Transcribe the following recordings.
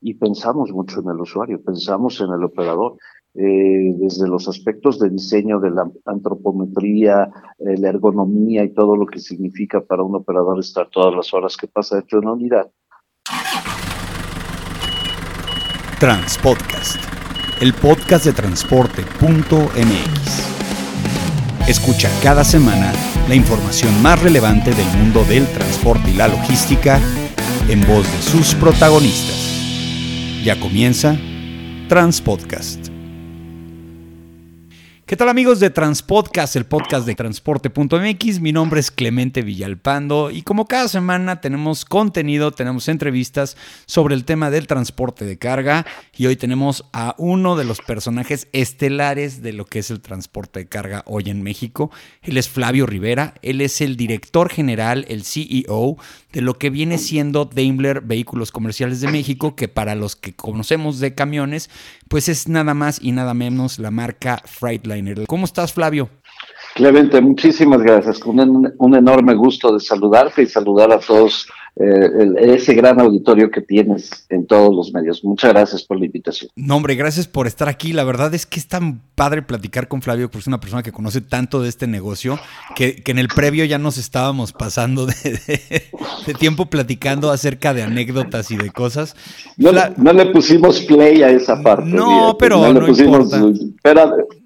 y pensamos mucho en el usuario, pensamos en el operador. Eh, desde los aspectos de diseño de la antropometría, eh, la ergonomía y todo lo que significa para un operador estar todas las horas que pasa dentro de una unidad. Transpodcast, el podcast de transporte.mx. Escucha cada semana la información más relevante del mundo del transporte y la logística en voz de sus protagonistas. Ya comienza Transpodcast. ¿Qué tal amigos de Transpodcast, el podcast de transporte.mx? Mi nombre es Clemente Villalpando y como cada semana tenemos contenido, tenemos entrevistas sobre el tema del transporte de carga y hoy tenemos a uno de los personajes estelares de lo que es el transporte de carga hoy en México. Él es Flavio Rivera, él es el director general, el CEO de lo que viene siendo Daimler Vehículos Comerciales de México, que para los que conocemos de camiones, pues es nada más y nada menos la marca ¿Cómo estás, Flavio? Clemente, muchísimas gracias. Con un, un enorme gusto de saludarte y saludar a todos eh, ese gran auditorio que tienes en todos los medios. Muchas gracias por la invitación. No, hombre, gracias por estar aquí. La verdad es que es tan padre platicar con Flavio, porque es una persona que conoce tanto de este negocio, que, en el previo ya nos estábamos pasando de, tiempo platicando acerca de anécdotas y de cosas. No, le pusimos play a esa parte. No, pero no, importa.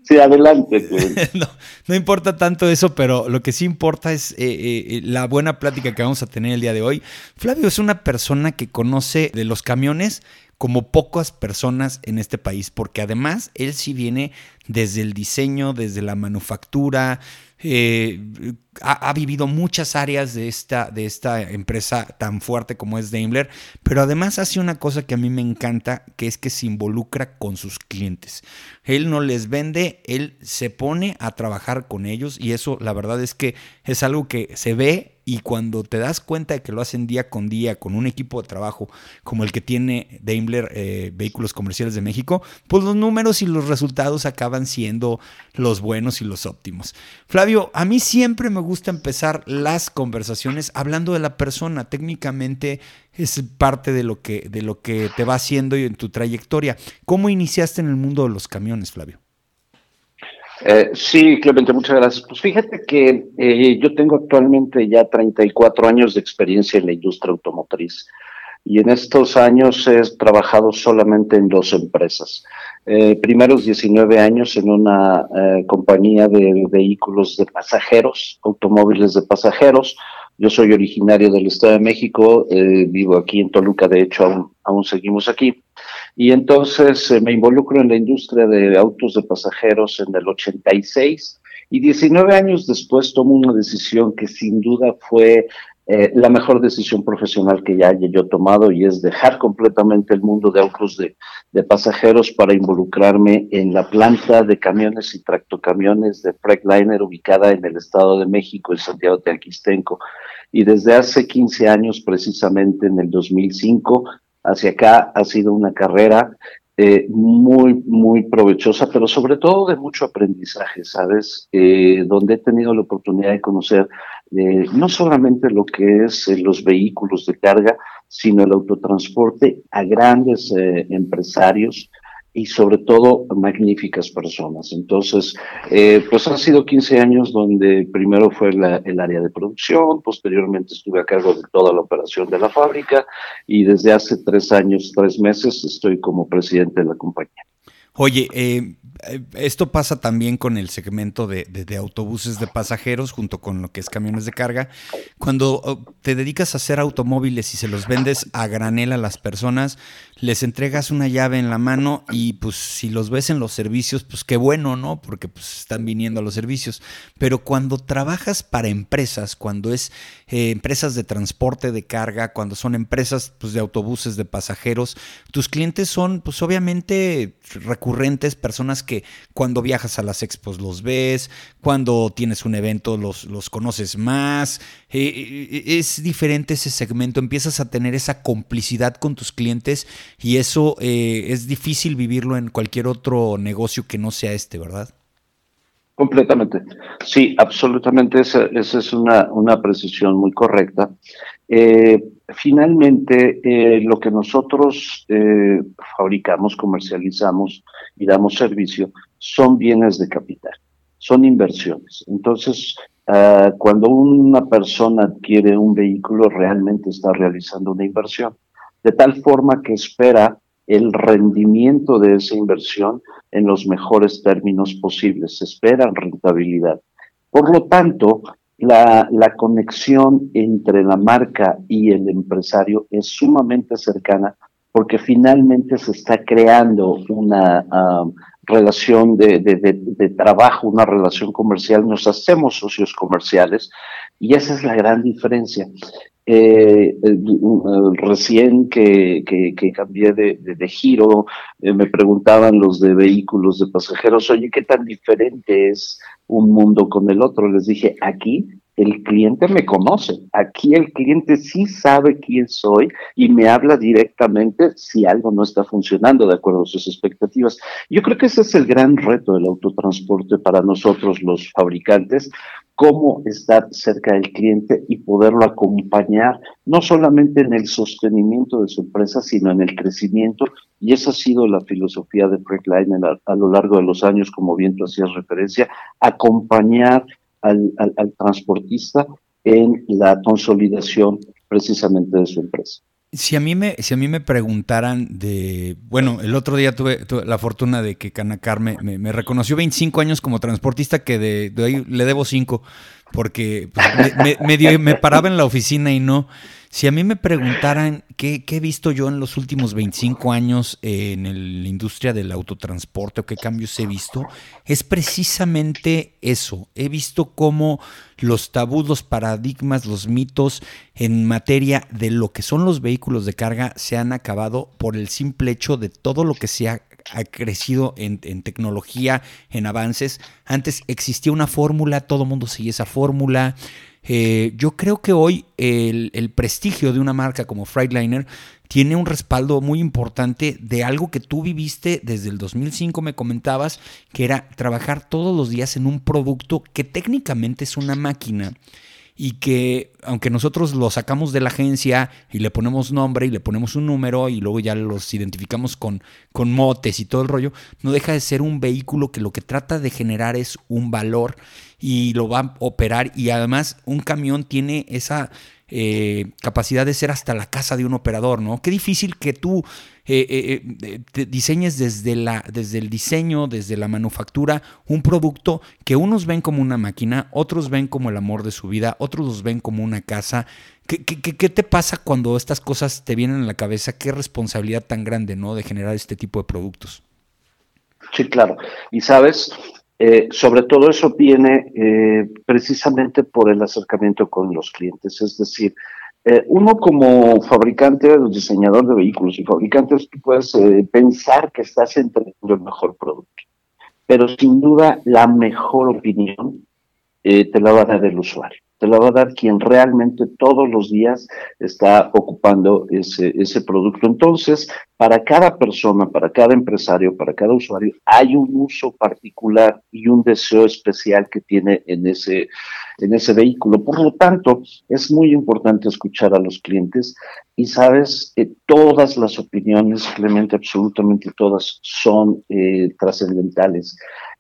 Sí, adelante. no, no, importa tanto eso, pero lo que sí importa es eh, eh, la buena plática que vamos a tener el día de hoy. Flavio es una persona que conoce de los camiones como pocas personas en este país, porque además él sí viene desde el diseño, desde la manufactura, eh, ha, vivido muchas áreas de esta, de esta empresa tan fuerte como es Daimler, pero además hace una cosa que a mí me encanta, que es que se involucra con sus clientes. Él no les vende, él se pone a trabajar con ellos y eso la verdad es que es algo que se ve y cuando te das cuenta de que lo hacen día con día con un equipo de trabajo como el que tiene Daimler eh, Vehículos Comerciales de México, pues los números y los resultados acaban siendo los buenos y los óptimos. Flavio, a mí siempre me gusta empezar las conversaciones hablando de la persona. Técnicamente es parte de lo que, de lo que te va haciendo y en tu trayectoria. ¿Cómo iniciaste en el mundo de los camiones, Flavio? Eh, sí, Clemente, muchas gracias. Pues fíjate que eh, yo tengo actualmente ya 34 años de experiencia en la industria automotriz y en estos años he trabajado solamente en dos empresas. Eh, primeros 19 años en una eh, compañía de vehículos de pasajeros, automóviles de pasajeros. Yo soy originario del Estado de México, eh, vivo aquí en Toluca, de hecho aún, aún seguimos aquí. Y entonces me involucro en la industria de autos de pasajeros en el 86 y 19 años después tomo una decisión que sin duda fue eh, la mejor decisión profesional que ya haya yo tomado y es dejar completamente el mundo de autos de, de, pasajeros para involucrarme en la planta de camiones y tractocamiones de Freightliner ubicada en el Estado de México, en Santiago de Aquistenco. Y desde hace 15 años, precisamente en el 2005, hacia acá ha sido una carrera eh, muy, muy provechosa, pero sobre todo de mucho aprendizaje, ¿sabes? Eh, donde he tenido la oportunidad de conocer eh, no solamente lo que es los vehículos de carga, sino el autotransporte a grandes empresarios, y sobre todo magníficas personas. Entonces, eh, pues han sido 15 años donde primero fue el área de producción, posteriormente estuve a cargo de toda la operación de la fábrica y desde hace tres años, tres meses estoy como presidente de la compañía. Oye, eh, esto pasa también con el segmento de, autobuses de pasajeros junto con lo que es camiones de carga. Cuando oh, te dedicas a hacer automóviles y se los vendes a granel a las personas, les entregas una llave en la mano y pues si los ves en los servicios, pues qué bueno, ¿no? Porque pues están viniendo a los servicios. Pero cuando trabajas para empresas, cuando es eh, empresas de transporte de carga, cuando son empresas pues, de autobuses de pasajeros, tus clientes son pues obviamente recurrentes, personas que cuando viajas a las expos los ves, cuando tienes un evento los, los conoces más. Eh, eh, es diferente ese segmento, empiezas a tener esa complicidad con tus clientes y eso eh, es difícil vivirlo en cualquier otro negocio que no sea este, ¿verdad? Completamente. Sí, absolutamente. Esa, esa es una, una precisión muy correcta. Eh, finalmente, eh, lo que nosotros eh, fabricamos, comercializamos y damos servicio son bienes de capital, son inversiones. Entonces, ah, cuando una persona adquiere un vehículo, realmente está realizando una inversión, de tal forma que espera el rendimiento de esa inversión en los mejores términos posibles, se espera rentabilidad. Por lo tanto, la, la, conexión entre la marca y el empresario es sumamente cercana porque finalmente se está creando una um, relación de, de, trabajo, una relación comercial, nos hacemos socios comerciales y esa es la gran diferencia. Eh, recién que, que, cambié de, de giro, eh, me preguntaban los de vehículos de pasajeros, oye, ¿qué tan diferente es un mundo con el otro? Les dije, aquí el cliente me conoce. Aquí el cliente sí sabe quién soy y me habla directamente si algo no está funcionando de acuerdo a sus expectativas. Yo creo que ese es el gran reto del autotransporte para nosotros los fabricantes, cómo estar cerca del cliente y poderlo acompañar, no solamente en el sostenimiento de su empresa, sino en el crecimiento. Y esa ha sido la filosofía de Freightliner a, a lo largo de los años, como bien tú hacías referencia, acompañar al, transportista en la consolidación precisamente de su empresa. Si a mí me, si a mí me preguntaran de, bueno, el otro día tuve, la fortuna de que Canacar me, me, reconoció 25 años como transportista, que de, ahí le debo 5, porque pues, me, me, paraba en la oficina y no. Si a mí me preguntaran qué, he visto yo en los últimos 25 años en la industria del autotransporte o qué cambios he visto, es precisamente eso. He visto cómo los tabús, los paradigmas, los mitos en materia de lo que son los vehículos de carga se han acabado por el simple hecho de todo lo que se ha crecido en, tecnología, en avances. Antes existía una fórmula, todo el mundo seguía esa fórmula. Eh, yo creo que hoy el, prestigio de una marca como Freightliner tiene un respaldo muy importante de algo que tú viviste desde el 2005, me comentabas, que era trabajar todos los días en un producto que técnicamente es una máquina y que aunque nosotros lo sacamos de la agencia y le ponemos nombre y le ponemos un número y luego ya los identificamos con, con motes y todo el rollo, no deja de ser un vehículo que lo que trata de generar es un valor y lo va a operar. Y además un camión tiene esa eh, capacidad de ser hasta la casa de un operador, ¿no? Qué difícil que tú eh, eh, diseñes desde, la, desde el diseño, desde la manufactura, un producto que unos ven como una máquina, otros ven como el amor de su vida, otros los ven como una casa. ¿Qué, qué te pasa cuando estas cosas te vienen a la cabeza? Qué responsabilidad tan grande, ¿no? De generar este tipo de productos. Sí, claro. Y sabes, eh, sobre todo eso viene eh, precisamente por el acercamiento con los clientes, es decir, eh, uno como fabricante diseñador de vehículos y fabricantes, tú puedes pensar que estás entregando el mejor producto, pero sin duda la mejor opinión te la va a dar el usuario la va a dar quien realmente todos los días está ocupando ese, ese producto. Entonces, para cada persona, para cada empresario, para cada usuario, hay un uso particular y un deseo especial que tiene en ese, en ese vehículo. Por lo tanto, es muy importante escuchar a los clientes y sabes, que todas las opiniones, Clemente, absolutamente todas, son eh, trascendentales.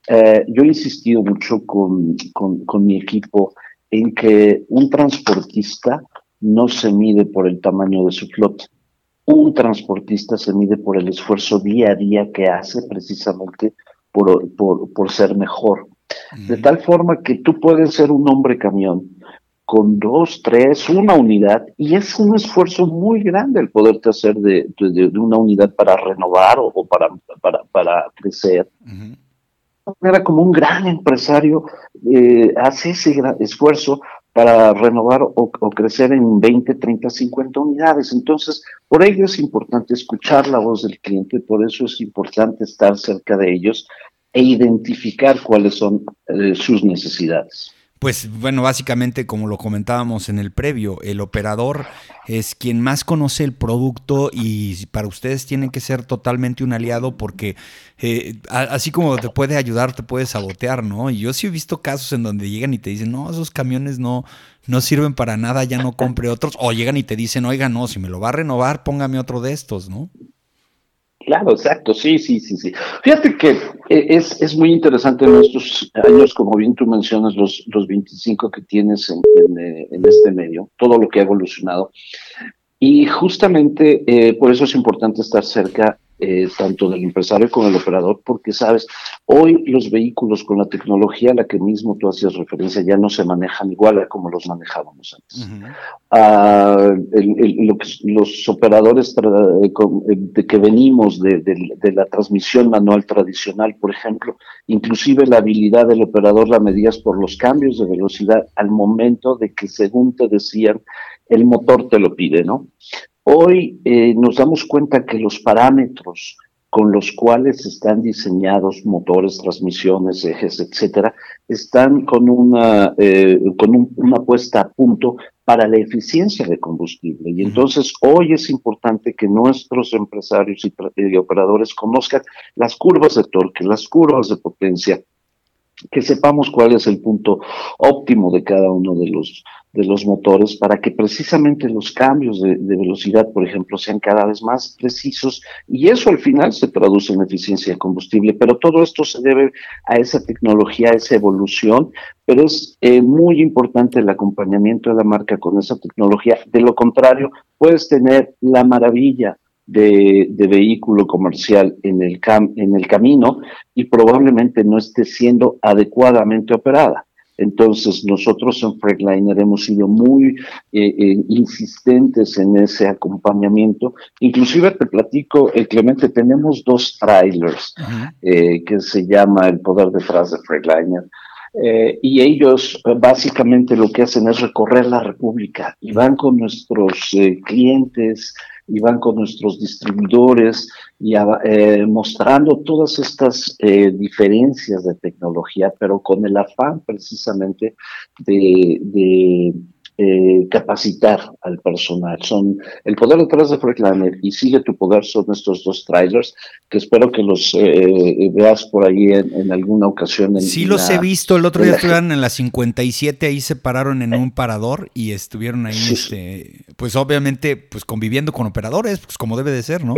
Eh, yo he insistido mucho con, con mi equipo en que un transportista no se mide por el tamaño de su flota. Un transportista se mide por el esfuerzo día a día que hace precisamente por, por, ser mejor. De tal forma que tú puedes ser un hombre camión con dos, tres, una unidad, y es un esfuerzo muy grande el poderte hacer de, de, una unidad para renovar o, para, para, para, crecer era como un gran empresario eh, hace ese gran esfuerzo para renovar o, crecer en 20, 30, 50 unidades. Entonces, por ello es importante escuchar la voz del cliente, por eso es importante estar cerca de ellos e identificar cuáles son eh, sus necesidades. Pues bueno, básicamente como lo comentábamos en el previo, el operador es quien más conoce el producto y para ustedes tiene que ser totalmente un aliado porque eh, así como te puede ayudar, te puede sabotear, ¿no? Y yo sí he visto casos en donde llegan y te dicen, no, esos camiones no, no sirven para nada, ya no compre otros, o llegan y te dicen, oiga, no, si me lo va a renovar, póngame otro de estos, ¿no? Claro, exacto, sí, sí, sí, sí. Fíjate que eh, es, es muy interesante en estos años, como bien tú mencionas, los, los 25 que tienes en, eh, en, este medio, todo lo que ha evolucionado. Y justamente eh, por eso es importante estar cerca eh, tanto del empresario como del operador, porque sabes, hoy los vehículos con la tecnología a la que mismo tú hacías referencia ya no se manejan igual a como los manejábamos antes. Ah, los operadores eh, eh, de que venimos de, de, la transmisión manual tradicional, por ejemplo, inclusive la habilidad del operador la medías por los cambios de velocidad al momento de que según te decían, el motor te lo pide, ¿no? Hoy eh, nos damos cuenta que los parámetros con los cuales están diseñados motores, transmisiones, ejes, etcétera, están con una eh, con una puesta a punto para la eficiencia de combustible. Y entonces hoy es importante que nuestros empresarios y, operadores conozcan las curvas de torque, las curvas de potencia, que sepamos cuál es el punto óptimo de cada uno de los de los motores para que precisamente los cambios de, velocidad, por ejemplo, sean cada vez más precisos y eso al final se traduce en eficiencia de combustible. Pero todo esto se debe a esa tecnología, a esa evolución, pero es eh, muy importante el acompañamiento de la marca con esa tecnología. De lo contrario, puedes tener la maravilla de, vehículo comercial en el, en el camino y probablemente no esté siendo adecuadamente operada. Entonces, nosotros en Freightliner hemos sido muy eh, eh, insistentes en ese acompañamiento. Inclusive te platico, eh, Clemente, tenemos dos trailers que se llama El Poder detrás de Freightliner. y ellos básicamente lo que hacen es recorrer la República y van con nuestros clientes, y van con nuestros distribuidores y eh, mostrando todas estas eh, diferencias de tecnología, pero con el afán precisamente de, eh, capacitar al personal. Son el poder detrás de Freightliner y Sigue tu poder son estos dos trailers que espero que los veas por ahí en, alguna ocasión. sí, los he visto. El otro día estuvieron en la 57, ahí se pararon en un parador y estuvieron ahí, este, pues obviamente, pues conviviendo con operadores, pues como debe de ser, ¿no?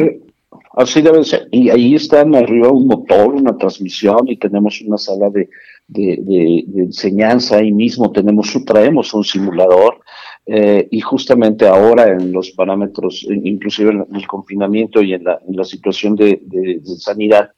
Así debe ser. Y ahí están arriba un motor, una transmisión y tenemos una sala de, de, enseñanza. Ahí mismo tenemos, traemos un simulador eh, y justamente ahora en los parámetros, inclusive en el confinamiento y en la, en la situación de, sanidad,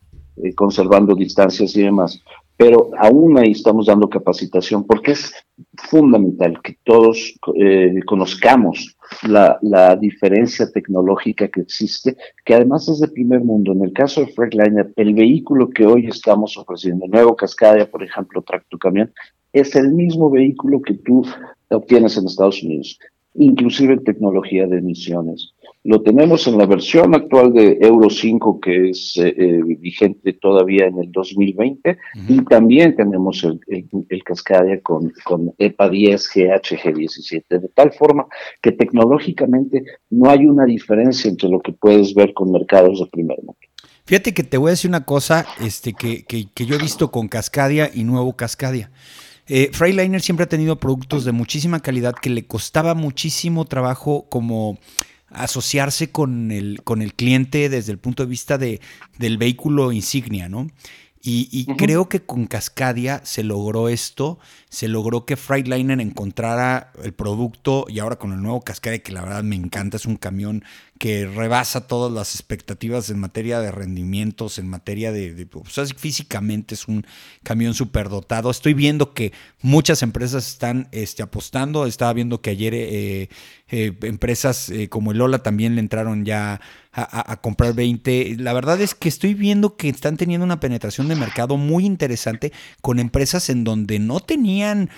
eh, conservando distancias y demás, pero aún ahí estamos dando capacitación porque es fundamental que todos eh, conozcamos la, la, diferencia tecnológica que existe, que además es de primer mundo. En el caso de Freightliner, el vehículo que hoy estamos ofreciendo, nuevo Cascadia, por ejemplo, Tracto Camión, es el mismo vehículo que tú obtienes en Estados Unidos, inclusive tecnología de emisiones. Lo tenemos en la versión actual de Euro 5 que es eh, eh, vigente todavía en el 2020 y también tenemos el, el, Cascadia con, con EPA 10 GHG 17, de tal forma que tecnológicamente no hay una diferencia entre lo que puedes ver con mercados de primer mundo. Fíjate que te voy a decir una cosa este, que, que, que yo he visto con Cascadia y nuevo Cascadia. Eh, Freightliner siempre ha tenido productos de muchísima calidad que le costaba muchísimo trabajo como asociarse con el, con el cliente desde el punto de vista de, del vehículo insignia, ¿no? Y, creo que con Cascadia se logró esto, se logró que Freightliner encontrara el producto y ahora con el nuevo Cascadia, que la verdad me encanta, es un camión que rebasa todas las expectativas en materia de rendimientos, en materia de, pues, físicamente es un camión superdotado. Estoy viendo que muchas empresas están este, apostando, estaba viendo que ayer eh, eh, empresas eh, como el Lola también le entraron ya a, comprar 20. La verdad es que estoy viendo que están teniendo una penetración de mercado muy interesante con empresas en donde no tenían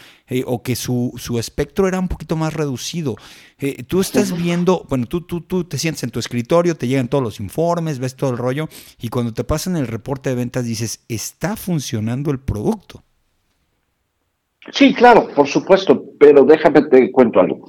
o que su, su espectro era un poquito más reducido. Eh, tú estás viendo, bueno, tú, tú, tú te sientes en tu escritorio, te llegan todos los informes, ves todo el rollo y cuando te pasan el reporte de ventas dices, está funcionando el producto. Sí, claro, por supuesto, pero déjame te cuento algo.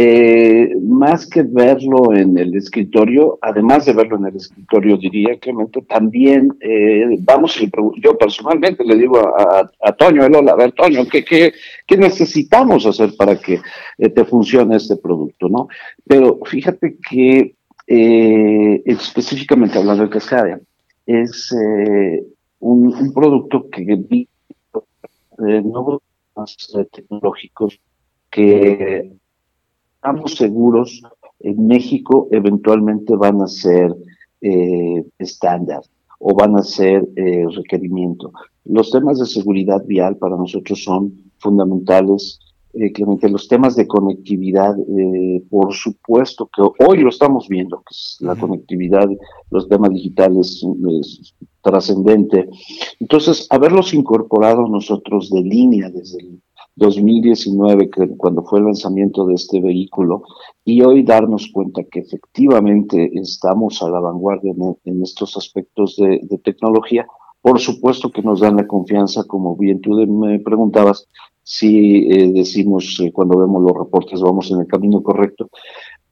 Eh, más que verlo en el escritorio, además de verlo en el escritorio, diría que también eh, vamos, yo personalmente le digo a, a, Toño, a ver, Toño, ¿qué, qué, qué necesitamos hacer para que eh, te funcione este producto? ¿no? Pero fíjate que específicamente hablando de Cascadia, es un, producto que vi nuevos tecnológicos que estamos seguros en México eventualmente van a ser eh, estándar o van a ser eh, requerimiento. Los temas de seguridad vial para nosotros son fundamentales. Eh, Clemente, los temas de conectividad, eh, por supuesto que hoy lo estamos viendo, que es la conectividad, los temas digitales es trascendente. Entonces, haberlos incorporado nosotros de línea desde el 2019, cuando fue el lanzamiento de este vehículo, y hoy darnos cuenta que efectivamente estamos a la vanguardia en, estos aspectos de, tecnología, por supuesto que nos dan la confianza, como bien tú me preguntabas, si eh, decimos eh, cuando vemos los reportes vamos en el camino correcto.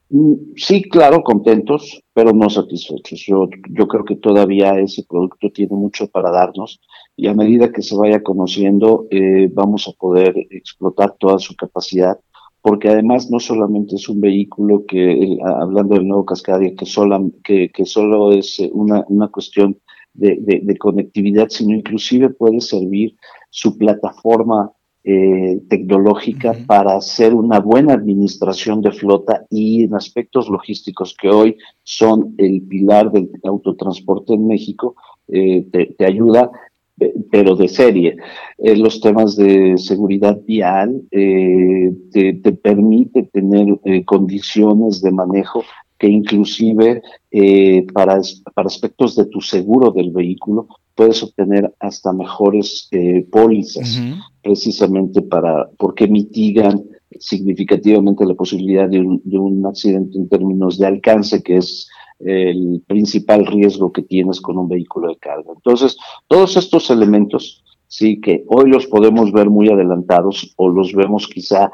Mm, sí, claro, contentos, pero no satisfechos. Yo, yo creo que todavía ese producto tiene mucho para darnos y a medida que se vaya conociendo eh, vamos a poder explotar toda su capacidad porque además no solamente es un vehículo que, eh, hablando del nuevo Cascadia, que, solo, que, que solo es eh, una, una cuestión de, de, conectividad, sino inclusive puede servir su plataforma tecnológica para hacer una buena administración de flota y en aspectos logísticos que hoy son el pilar del autotransporte en México, te, te, ayuda pero de serie. Eh, los temas de seguridad vial eh, te, permite tener eh, condiciones de manejo que inclusive para, para aspectos de tu seguro del vehículo puedes obtener hasta mejores pólizas, precisamente para, porque mitigan significativamente la posibilidad de un, de un accidente en términos de alcance, que es el principal riesgo que tienes con un vehículo de carga. Entonces, todos estos elementos, sí, que hoy los podemos ver muy adelantados o los vemos quizá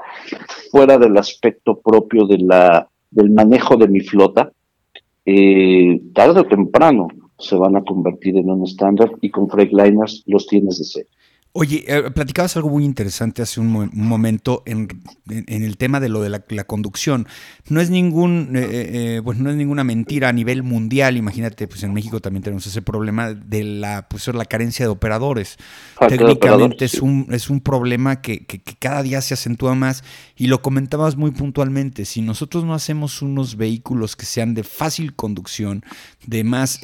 fuera del aspecto propio del manejo de mi flota, eh, tarde o temprano se van a convertir en un estándar y con Freightliners los tienes de ser. Oye, eh, platicabas algo muy interesante hace un, momento en, el tema de lo de la, conducción. No es ningún, eh, eh, pues no es ninguna mentira a nivel mundial. Imagínate, pues en México también tenemos ese problema de la, pues la carencia de operadores. Técnicamente es un es un problema que, que, cada día se acentúa más. Y lo comentabas muy puntualmente. Si nosotros no hacemos unos vehículos que sean de fácil conducción, de más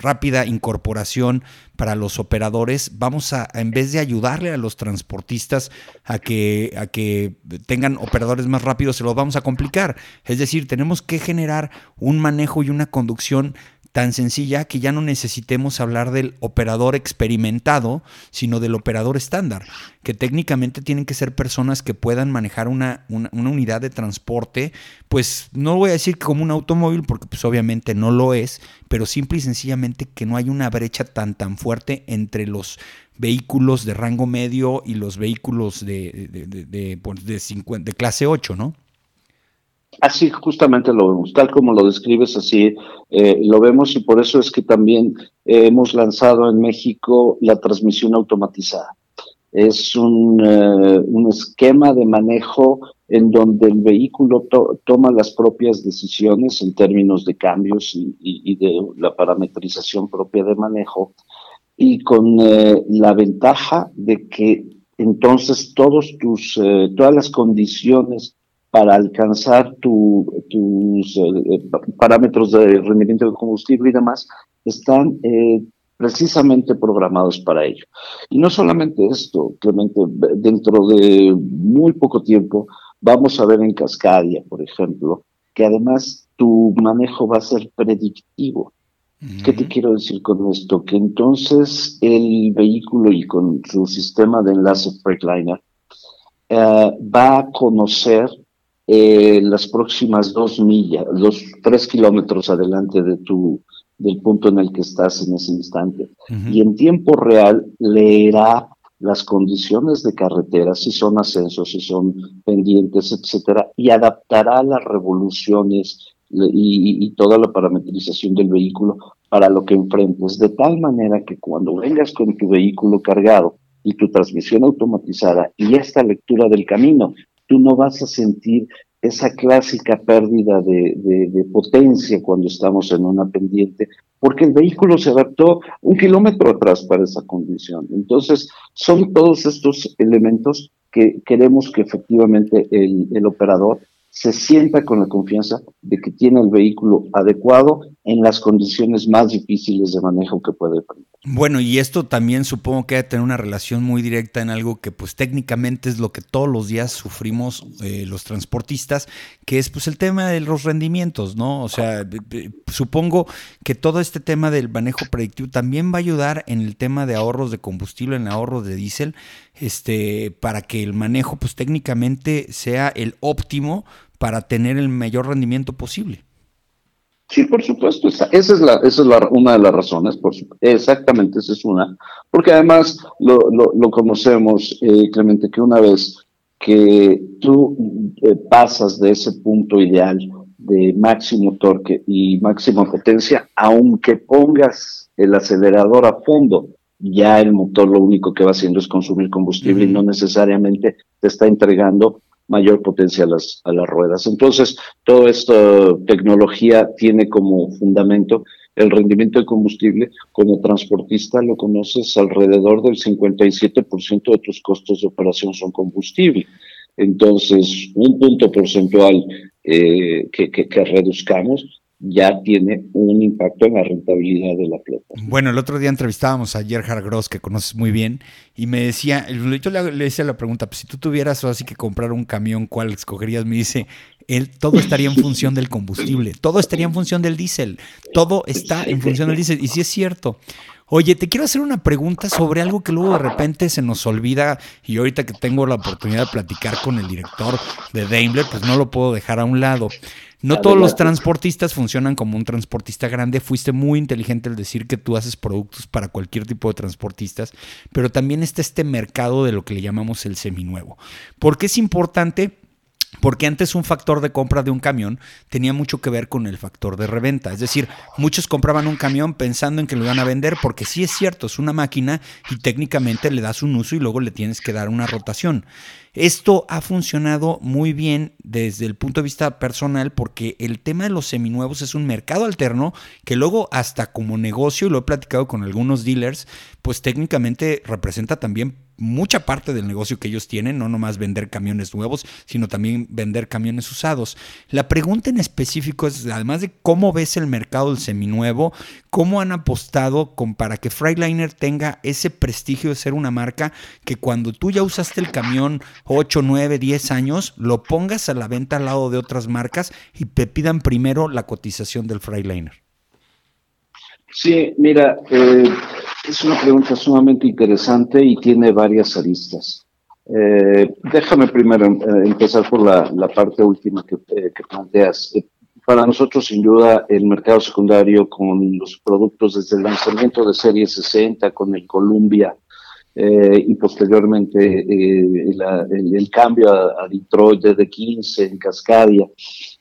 rápida incorporación, para los operadores, vamos a, en vez de ayudarle a los transportistas a que, a que tengan operadores más rápidos, se los vamos a complicar. Es decir, tenemos que generar un manejo y una conducción tan sencilla que ya no necesitemos hablar del operador experimentado, sino del operador estándar, que técnicamente tienen que ser personas que puedan manejar una, una, unidad de transporte, pues no voy a decir como un automóvil, porque pues obviamente no lo es, pero simple y sencillamente que no hay una brecha tan tan fuerte entre los vehículos de rango medio y los vehículos de, de, de, de, pues, clase 8, ¿no? Así justamente lo vemos, tal como lo describes, así eh, lo vemos y por eso es que también hemos lanzado en México la transmisión automatizada. Es un, eh, un esquema de manejo en donde el vehículo toma las propias decisiones en términos de cambios y, de la parametrización propia de manejo y con eh, la ventaja de que entonces todos tus, todas las condiciones para alcanzar tus eh, parámetros de rendimiento de combustible y demás, están eh, precisamente programados para ello. Y no solamente esto, Clemente, dentro de muy poco tiempo vamos a ver en Cascadia, por ejemplo, que además tu manejo va a ser predictivo. ¿Qué te quiero decir con esto? Que entonces el vehículo y con su sistema de enlace Freightliner eh, va a conocer eh, las próximas dos millas, los tres kilómetros adelante de tu, del punto en el que estás en ese instante. Y en tiempo real leerá las condiciones de carretera, si son ascensos, si son pendientes, etcétera, y adaptará las revoluciones y, y, toda la parametrización del vehículo para lo que enfrentes, de tal manera que cuando vengas con tu vehículo cargado y tu transmisión automatizada y esta lectura del camino, no vas a sentir esa clásica pérdida de, potencia cuando estamos en una pendiente, porque el vehículo se adaptó un kilómetro atrás para esa condición. Entonces, son todos estos elementos que queremos que efectivamente el operador se sienta con la confianza de que tiene el vehículo adecuado en las condiciones más difíciles de manejo que puede tener. Bueno, y esto también supongo que debe tener una relación muy directa en algo que pues técnicamente es lo que todos los días sufrimos eh, los transportistas, que es pues el tema de los rendimientos, ¿no? O sea, supongo que todo este tema del manejo predictivo también va a ayudar en el tema de ahorros de combustible, en ahorros de diésel, este, para que el manejo pues técnicamente sea el óptimo para tener el mayor rendimiento posible. Sí, por supuesto, esa, es, la, esa es la, una de las razones, por exactamente esa es una, porque además lo, lo, conocemos, eh, Clemente, que una vez que tú eh, pasas de ese punto ideal de máximo torque y máxima potencia, aunque pongas el acelerador a fondo, ya el motor lo único que va haciendo es consumir combustible y no necesariamente te está entregando mayor potencia a las, a las ruedas. Entonces, toda esta tecnología tiene como fundamento el rendimiento de combustible. Como transportista lo conoces, alrededor del 57% de tus costos de operación son combustible. Entonces, un punto porcentual eh, que, reduzcamos ya tiene un impacto en la rentabilidad de la flota. Bueno, el otro día entrevistábamos a Gerhard Gross, que conoces muy bien, y me decía, yo le, le hice la pregunta, pues si tú tuvieras así que comprar un camión, ¿cuál escogerías? Me dice, él, todo estaría en función del combustible, todo estaría en función del diésel, todo está en función del diésel, y sí es cierto. Oye, te quiero hacer una pregunta sobre algo que luego de repente se nos olvida y ahorita que tengo la oportunidad de platicar con el director de Daimler, pues no lo puedo dejar a un lado. No todos los transportistas funcionan como un transportista grande. Fuiste muy inteligente al decir que tú haces productos para cualquier tipo de transportistas, pero también está este mercado de lo que le llamamos el seminuevo. ¿Por qué es importante? Porque antes un factor de compra de un camión tenía mucho que ver con el factor de reventa. Es decir, muchos compraban un camión pensando en que lo iban a vender porque sí es cierto, es una máquina y técnicamente le das un uso y luego le tienes que dar una rotación. Esto ha funcionado muy bien desde el punto de vista personal porque el tema de los seminuevos es un mercado alterno que luego hasta como negocio, y lo he platicado con algunos dealers, pues técnicamente representa también mucha parte del negocio que ellos tienen, no nomás vender camiones nuevos, sino también vender camiones usados. La pregunta en específico es, además de cómo ves el mercado del seminuevo, cómo han apostado con, para que Freightliner tenga ese prestigio de ser una marca que cuando tú ya usaste el camión 8, 9, 10 años, lo pongas a la venta al lado de otras marcas y te pidan primero la cotización del Freightliner. Sí, mira, eh, es una pregunta sumamente interesante y tiene varias aristas. Eh, déjame primero eh, empezar por la, parte última que, que planteas. para nosotros, sin duda, el mercado secundario con los productos desde el lanzamiento de Serie 60, con el Columbia, eh, y posteriormente eh, el, cambio a, Detroit de 15 en Cascadia.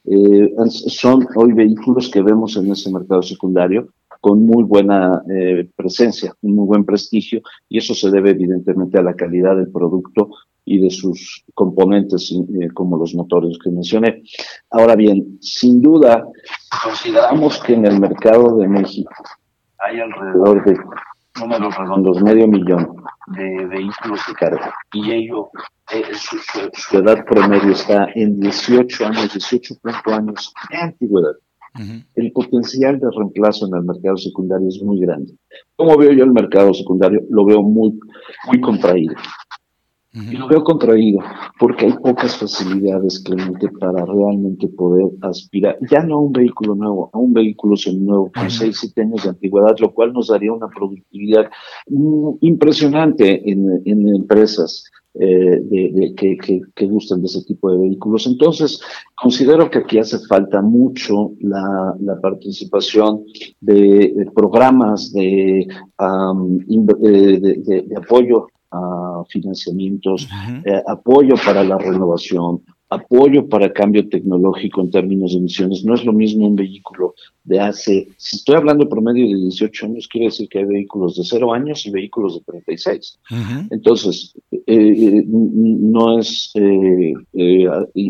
Eh, son hoy vehículos que vemos en ese mercado secundario con muy buena presencia, un muy buen prestigio, y eso se debe evidentemente a la calidad del producto y de sus componentes, como los motores que mencioné. Ahora bien, sin duda, consideramos que en el mercado de México hay alrededor de números redondos, medio millón de vehículos de carga. Y ello, eh, su, edad promedio está en 18 años, 18.5 años de antigüedad. El potencial de reemplazo en el mercado secundario es muy grande. ¿Cómo veo yo el mercado secundario? Lo veo muy, muy contraído. Y lo veo contraído porque hay pocas facilidades, Clemente, para realmente poder aspirar, ya no a un vehículo nuevo, a un vehículo seminuevo con 6, 7 años de antigüedad, lo cual nos daría una productividad mm, impresionante en, en empresas. Eh, de, que, que, que, gustan de ese tipo de vehículos. Entonces, considero que aquí hace falta mucho la, la participación de, programas de, um, de, apoyo financiamientos, eh, apoyo para la renovación, apoyo para cambio tecnológico en términos de emisiones. No es lo mismo un vehículo de hace, si estoy hablando promedio de 18 años, quiere decir que hay vehículos de 0 años y vehículos de 36. Entonces, eh, eh, no es, eh,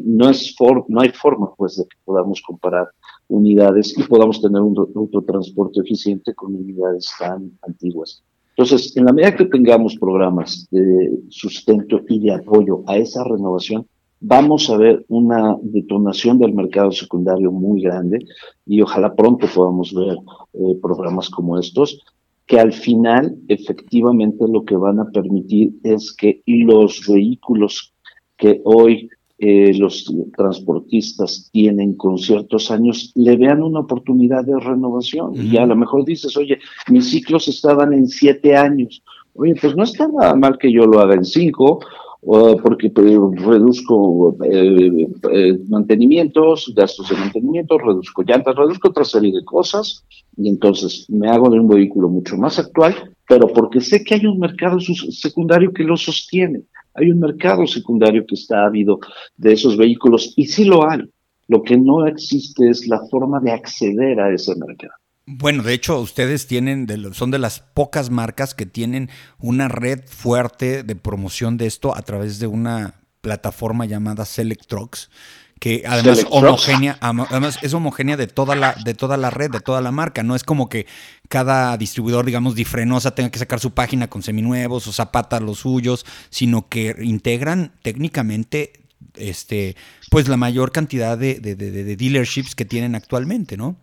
no es no hay forma pues de que podamos comparar unidades y podamos tener un autotransporte eficiente con unidades tan antiguas. Entonces, en la medida que tengamos programas de sustento y de apoyo a esa renovación, vamos a ver una detonación del mercado secundario muy grande y ojalá pronto podamos ver eh, programas como estos que al final efectivamente lo que van a permitir es que los vehículos que hoy eh, los transportistas tienen con ciertos años le vean una oportunidad de renovación. Y a lo mejor dices, oye, mis ciclos estaban en siete años. Oye, pues no está nada mal que yo lo haga en cinco porque pues, reduzco eh, eh, mantenimientos, gastos de mantenimiento, reduzco llantas, reduzco otra serie de cosas y entonces me hago de un vehículo mucho más actual, pero porque sé que hay un mercado secundario que lo sostiene, hay un mercado secundario que está ávido de esos vehículos y sí lo hay. Lo que no existe es la forma de acceder a ese mercado. Bueno, de hecho, ustedes tienen, son de las pocas marcas que tienen una red fuerte de promoción de esto a través de una plataforma llamada Select Trucks, que además homogénea, además es homogénea de toda la, de toda la red, de toda la marca. No es como que cada distribuidor, digamos, difrenosa tenga que sacar su página con seminuevos o Zapata los suyos, sino que integran técnicamente este, pues la mayor cantidad de, de dealerships que tienen actualmente, ¿no?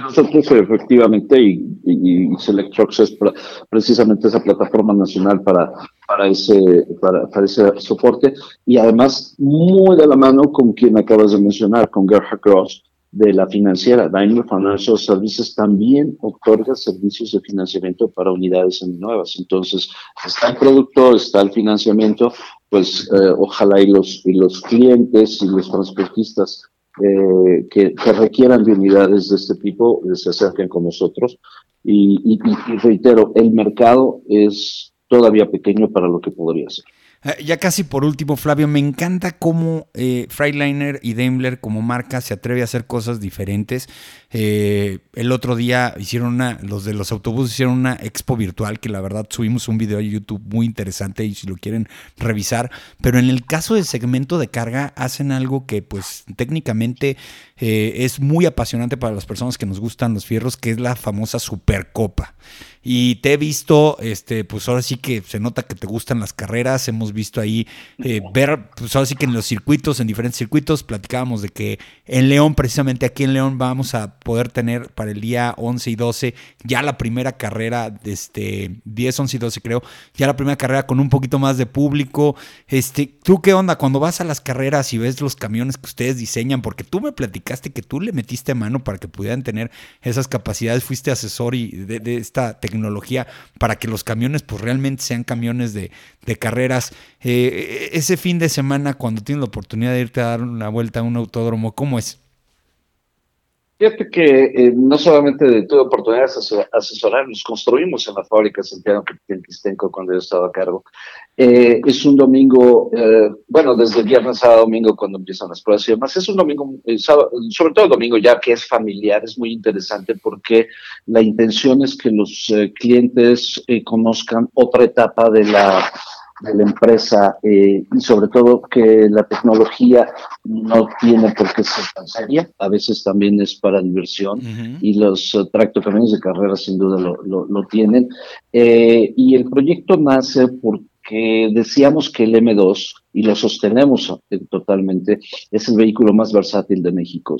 Nosotros efectivamente, y, y, es precisamente esa plataforma nacional para, para, ese, para, ese soporte, y además muy de la mano con quien acabas de mencionar, con Gerhard Gross, de la financiera. Daimler Financial Services también otorga servicios de financiamiento para unidades nuevas. Entonces, está el producto, está el financiamiento, pues eh, ojalá y los, y los clientes y los transportistas eh, que, requieran de unidades de este tipo se acerquen con nosotros. Y, reitero, el mercado es todavía pequeño para lo que podría ser. Eh, ya casi por último, Flavio, me encanta cómo eh, Freightliner y Daimler como marca se atreve a hacer cosas diferentes. Eh, el otro día hicieron una, los de los autobuses hicieron una expo virtual que la verdad subimos un video a YouTube muy interesante y si lo quieren revisar. Pero en el caso del segmento de carga hacen algo que pues técnicamente es muy apasionante para las personas que nos gustan los fierros, que es la famosa Supercopa. Y te he visto, este, pues ahora sí que se nota que te gustan las carreras. Hemos visto ahí eh, ver, pues ahora sí que en los circuitos, en diferentes circuitos, platicábamos de que en León, precisamente aquí en León, vamos a poder tener para el día 11 y 12 ya la primera carrera, de este, 10, 11 y 12 creo, ya la primera carrera con un poquito más de público. Este, ¿tú qué onda cuando vas a las carreras y ves los camiones que ustedes diseñan? Porque tú me platicaste que tú le metiste mano para que pudieran tener esas capacidades, fuiste asesor y de, de esta tecnología para que los camiones pues realmente sean camiones de, carreras. Eh, ese fin de semana, cuando tienes la oportunidad de irte a dar una vuelta a un autódromo, ¿cómo es? Fíjate que eh, no solamente tuve oportunidad de asesorar, nos construimos en la fábrica Santiago Quistenco cuando yo estaba a cargo. Eh, es un domingo, eh, bueno, desde viernes a domingo cuando empiezan las pruebas y demás. Es un domingo, sobre todo el domingo ya que es familiar, es muy interesante porque la intención es que los clientes conozcan otra etapa de la de la empresa eh, y sobre todo que la tecnología no tiene por qué ser tan seria, a veces también es para diversión y los uh, de carrera sin duda lo, lo, lo tienen. Eh, y el proyecto nace porque que decíamos que el M2, y lo sostenemos totalmente, es el vehículo más versátil de México.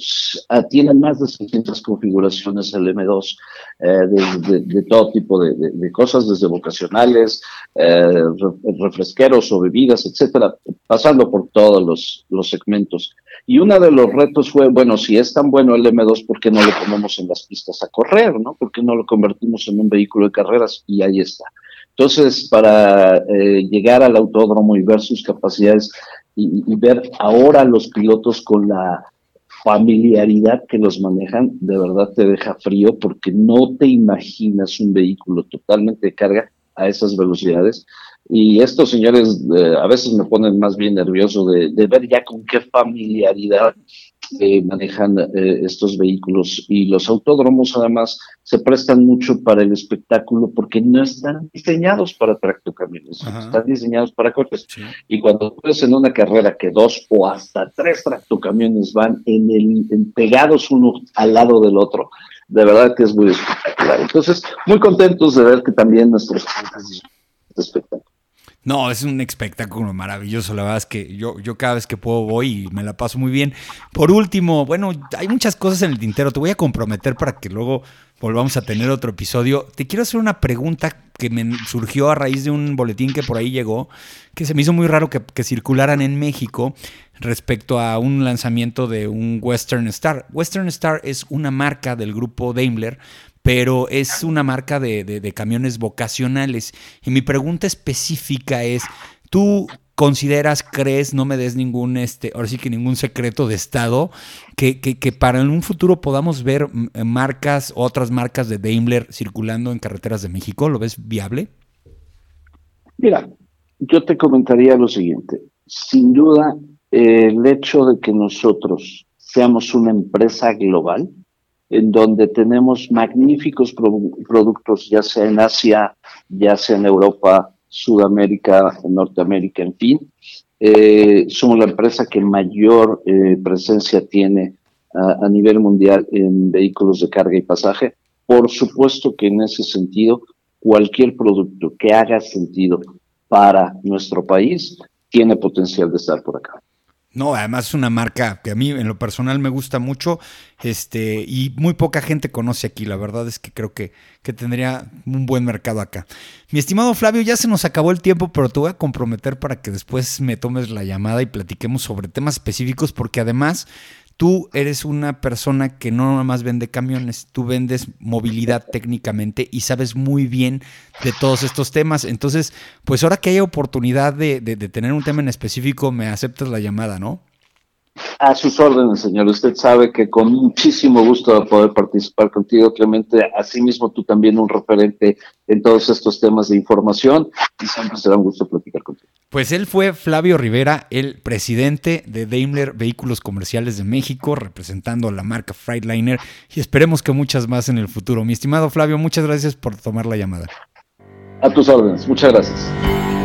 Ah, tiene más de 600 configuraciones el M2 eh, de, todo tipo de, cosas, desde vocacionales, eh, refresqueros o bebidas, etcétera, pasando por todos los, segmentos. Y uno de los retos fue, bueno, si es tan bueno el M2, ¿por qué no lo ponemos en las pistas a correr? ¿no? ¿Por qué no lo convertimos en un vehículo de carreras? Y ahí está. Entonces, para eh, llegar al autódromo y ver sus capacidades y, ver ahora los pilotos con la familiaridad que los manejan, de verdad te deja frío porque no te imaginas un vehículo totalmente de carga a esas velocidades. Y estos señores eh, a veces me ponen más bien nervioso de ver ya con qué familiaridad eh, manejan eh, estos vehículos y los autódromos además se prestan mucho para el espectáculo porque no están diseñados para tractocamiones, están diseñados para coches. Y cuando ves en una carrera que dos o hasta tres tractocamiones van en el pegados uno al lado del otro, de verdad que es muy espectacular. Entonces, muy contentos de ver que también nuestros clientes espectáculo. No, es un espectáculo maravilloso. La verdad es que yo, yo cada vez que puedo voy y me la paso muy bien. Por último, bueno, hay muchas cosas en el tintero. Te voy a comprometer para que luego volvamos a tener otro episodio. Te quiero hacer una pregunta que me surgió a raíz de un boletín que por ahí llegó, que se me hizo muy raro que, que circularan en México respecto a un lanzamiento de un Western Star. Western Star es una marca del grupo Daimler pero es una marca de, camiones vocacionales. Y mi pregunta específica es, ¿tú consideras, crees, no me des ningún, este, ahora sí que ningún secreto de Estado, que, que, para en un futuro podamos ver mm, eh, marcas, otras marcas de Daimler circulando en carreteras de México? ¿Lo ves viable? Mira, yo te comentaría lo siguiente. Sin duda, el hecho de que nosotros seamos una empresa global, en donde tenemos magníficos productos, ya sea en Asia, ya sea en Europa, Sudamérica, Norteamérica, en fin. Eh, somos la empresa que mayor eh, presencia tiene a, nivel mundial en vehículos de carga y pasaje. Por supuesto que en ese sentido, cualquier producto que haga sentido para nuestro país tiene potencial de estar por acá. No, además es una marca que a mí en lo personal me gusta mucho este, y muy poca gente conoce aquí. La verdad es que creo que, que tendría un buen mercado acá. Mi estimado Flavio, ya se nos acabó el tiempo, pero te voy a comprometer para que después me tomes la llamada y platiquemos sobre temas específicos porque además tú eres una persona que no nada más vende camiones, tú vendes movilidad técnicamente y sabes muy bien de todos estos temas. Entonces, pues ahora que hay oportunidad de, tener un tema en específico, me aceptas la llamada, ¿no? A sus órdenes, señor. Usted sabe que con muchísimo gusto poder participar contigo, Clemente. Asimismo, tú también un referente en todos estos temas de información y siempre será un gusto platicar contigo. Pues él fue Flavio Rivera, el presidente de Daimler Vehículos Comerciales de México, representando a la marca Freightliner y esperemos que muchas más en el futuro. Mi estimado Flavio, muchas gracias por tomar la llamada. A tus órdenes, muchas gracias.